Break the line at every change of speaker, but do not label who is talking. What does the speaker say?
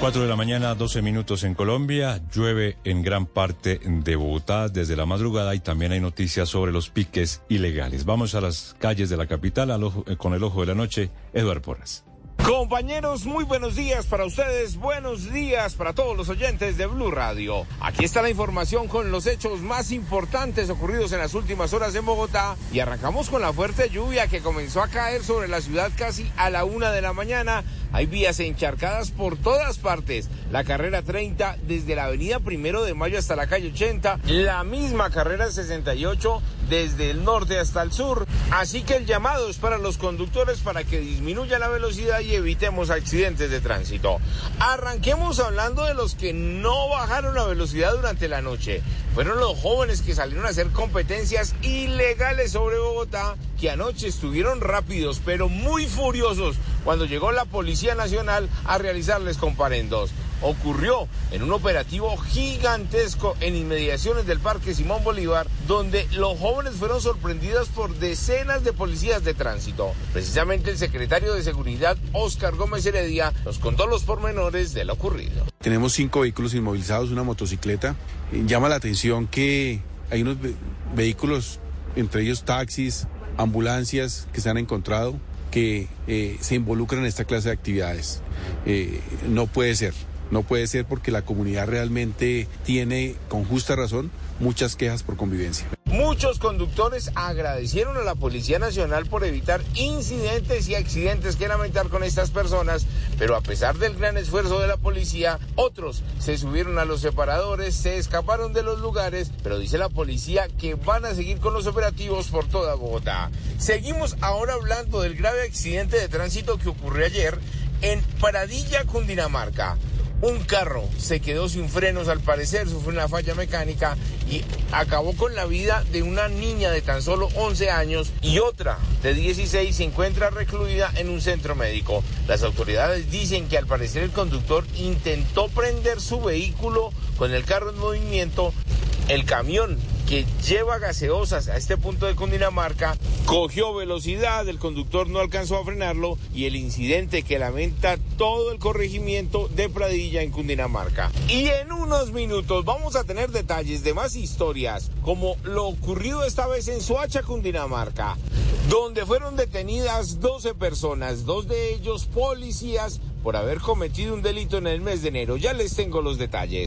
4 de la mañana, 12 minutos en Colombia. Llueve en gran parte de Bogotá desde la madrugada y también hay noticias sobre los piques ilegales. Vamos a las calles de la capital eh, con el ojo de la noche, Eduardo Porras.
Compañeros, muy buenos días para ustedes, buenos días para todos los oyentes de Blue Radio. Aquí está la información con los hechos más importantes ocurridos en las últimas horas en Bogotá y arrancamos con la fuerte lluvia que comenzó a caer sobre la ciudad casi a la una de la mañana hay vías encharcadas por todas partes. La carrera 30 desde la avenida Primero de Mayo hasta la calle 80. La misma carrera 68 desde el norte hasta el sur. Así que el llamado es para los conductores para que disminuya la velocidad y evitemos accidentes de tránsito. Arranquemos hablando de los que no bajaron la velocidad durante la noche. Fueron los jóvenes que salieron a hacer competencias ilegales sobre Bogotá que anoche estuvieron rápidos pero muy furiosos cuando llegó la Policía Nacional a realizarles comparendos. Ocurrió en un operativo gigantesco en inmediaciones del Parque Simón Bolívar, donde los jóvenes fueron sorprendidos por decenas de policías de tránsito. Precisamente el secretario de Seguridad, Oscar Gómez Heredia, nos contó los pormenores de lo ocurrido.
Tenemos cinco vehículos inmovilizados, una motocicleta. Llama la atención que hay unos vehículos, entre ellos taxis, ambulancias que se han encontrado que eh, se involucran en esta clase de actividades. Eh, no puede ser, no puede ser porque la comunidad realmente tiene, con justa razón, muchas quejas por convivencia.
Muchos conductores agradecieron a la Policía Nacional por evitar incidentes y accidentes que lamentar con estas personas, pero a pesar del gran esfuerzo de la policía, otros se subieron a los separadores, se escaparon de los lugares, pero dice la policía que van a seguir con los operativos por toda Bogotá. Seguimos ahora hablando del grave accidente de tránsito que ocurrió ayer en Paradilla, Cundinamarca. Un carro se quedó sin frenos al parecer, sufrió una falla mecánica y acabó con la vida de una niña de tan solo 11 años y otra de 16 se encuentra recluida en un centro médico. Las autoridades dicen que al parecer el conductor intentó prender su vehículo con el carro en movimiento. El camión que lleva gaseosas a este punto de Cundinamarca, cogió velocidad, el conductor no alcanzó a frenarlo y el incidente que lamenta todo el corregimiento de Pradilla en Cundinamarca. Y en unos minutos vamos a tener detalles de más historias, como lo ocurrido esta vez en Soacha, Cundinamarca, donde fueron detenidas 12 personas, dos de ellos policías, por haber cometido un delito en el mes de enero. Ya les tengo los detalles.